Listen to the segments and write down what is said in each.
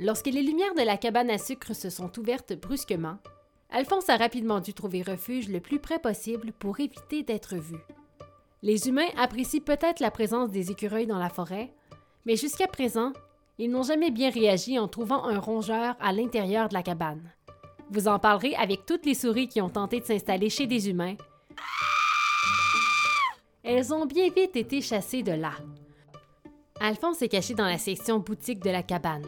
Lorsque les lumières de la cabane à sucre se sont ouvertes brusquement, Alphonse a rapidement dû trouver refuge le plus près possible pour éviter d'être vu. Les humains apprécient peut-être la présence des écureuils dans la forêt, mais jusqu'à présent, ils n'ont jamais bien réagi en trouvant un rongeur à l'intérieur de la cabane. Vous en parlerez avec toutes les souris qui ont tenté de s'installer chez des humains. Elles ont bien vite été chassées de là. Alphonse est caché dans la section boutique de la cabane.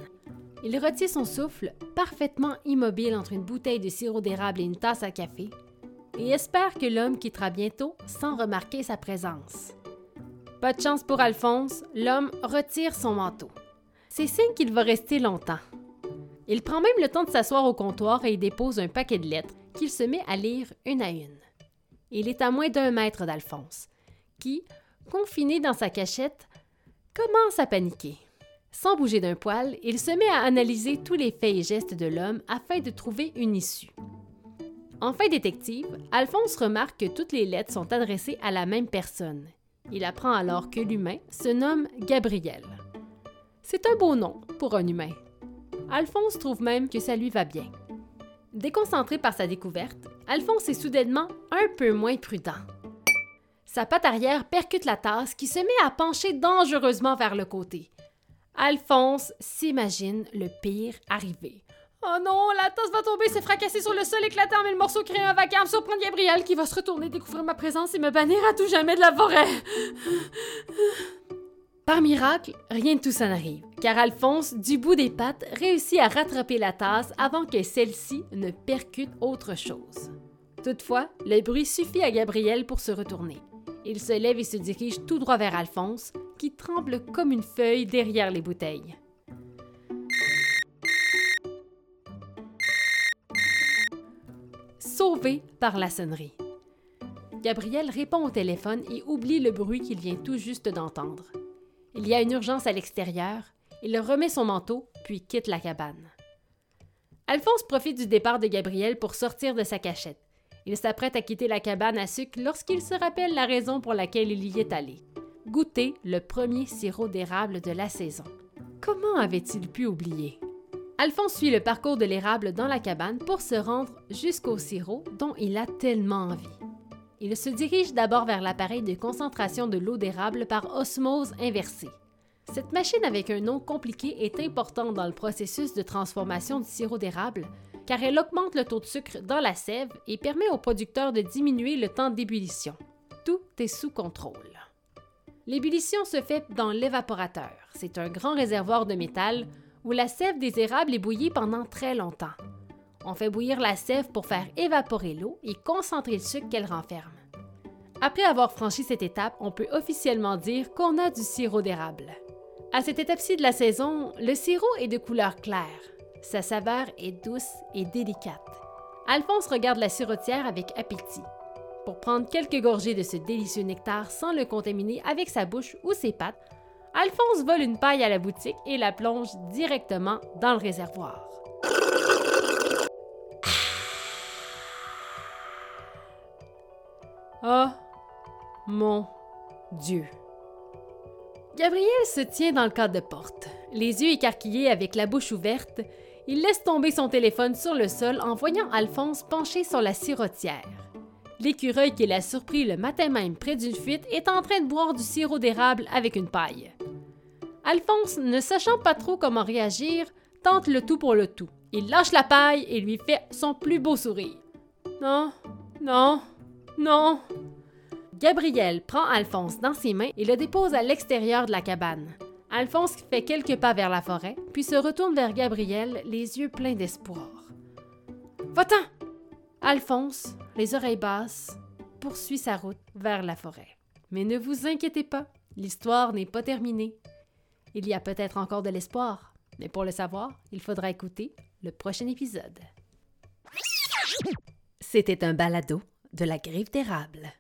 Il retient son souffle, parfaitement immobile entre une bouteille de sirop d'érable et une tasse à café, et espère que l'homme quittera bientôt sans remarquer sa présence. Pas de chance pour Alphonse, l'homme retire son manteau. C'est signe qu'il va rester longtemps. Il prend même le temps de s'asseoir au comptoir et y dépose un paquet de lettres qu'il se met à lire une à une. Il est à moins d'un mètre d'Alphonse, qui, confiné dans sa cachette, commence à paniquer. Sans bouger d'un poil, il se met à analyser tous les faits et gestes de l'homme afin de trouver une issue. En fin détective, Alphonse remarque que toutes les lettres sont adressées à la même personne. Il apprend alors que l'humain se nomme Gabriel. C'est un beau nom pour un humain. Alphonse trouve même que ça lui va bien. Déconcentré par sa découverte, Alphonse est soudainement un peu moins prudent. Sa patte arrière percute la tasse qui se met à pencher dangereusement vers le côté. Alphonse s'imagine le pire arriver. Oh non, la tasse va tomber, se fracasser sur le sol éclatant, mais le morceau crée un vacarme, surprendre Gabriel qui va se retourner, découvrir ma présence et me bannir à tout jamais de la forêt. Par miracle, rien de tout ça n'arrive, car Alphonse, du bout des pattes, réussit à rattraper la tasse avant que celle-ci ne percute autre chose. Toutefois, le bruit suffit à Gabriel pour se retourner. Il se lève et se dirige tout droit vers Alphonse, qui tremble comme une feuille derrière les bouteilles. Sauvé par la sonnerie. Gabriel répond au téléphone et oublie le bruit qu'il vient tout juste d'entendre. Il y a une urgence à l'extérieur. Il remet son manteau, puis quitte la cabane. Alphonse profite du départ de Gabriel pour sortir de sa cachette. Il s'apprête à quitter la cabane à sucre lorsqu'il se rappelle la raison pour laquelle il y est allé. Goûter le premier sirop d'érable de la saison. Comment avait-il pu oublier? Alphonse suit le parcours de l'érable dans la cabane pour se rendre jusqu'au sirop dont il a tellement envie. Il se dirige d'abord vers l'appareil de concentration de l'eau d'érable par osmose inversée. Cette machine avec un nom compliqué est importante dans le processus de transformation du sirop d'érable car elle augmente le taux de sucre dans la sève et permet au producteur de diminuer le temps d'ébullition. Tout est sous contrôle. L'ébullition se fait dans l'évaporateur. C'est un grand réservoir de métal où la sève des érables est bouillie pendant très longtemps. On fait bouillir la sève pour faire évaporer l'eau et concentrer le sucre qu'elle renferme. Après avoir franchi cette étape, on peut officiellement dire qu'on a du sirop d'érable. À cette étape-ci de la saison, le sirop est de couleur claire. Sa saveur est douce et délicate. Alphonse regarde la sirotière avec appétit. Pour prendre quelques gorgées de ce délicieux nectar sans le contaminer avec sa bouche ou ses pattes, Alphonse vole une paille à la boutique et la plonge directement dans le réservoir. Oh mon Dieu! Gabriel se tient dans le cadre de porte, les yeux écarquillés avec la bouche ouverte. Il laisse tomber son téléphone sur le sol en voyant Alphonse penché sur la sirotière. L'écureuil qui l'a surpris le matin même près d'une fuite est en train de boire du sirop d'érable avec une paille. Alphonse, ne sachant pas trop comment réagir, tente le tout pour le tout. Il lâche la paille et lui fait son plus beau sourire. Non, non, non. Gabriel prend Alphonse dans ses mains et le dépose à l'extérieur de la cabane. Alphonse fait quelques pas vers la forêt, puis se retourne vers Gabriel, les yeux pleins d'espoir. Va-t'en! Alphonse, les oreilles basses, poursuit sa route vers la forêt. Mais ne vous inquiétez pas, l'histoire n'est pas terminée. Il y a peut-être encore de l'espoir, mais pour le savoir, il faudra écouter le prochain épisode. C'était un balado de la griffe d'érable.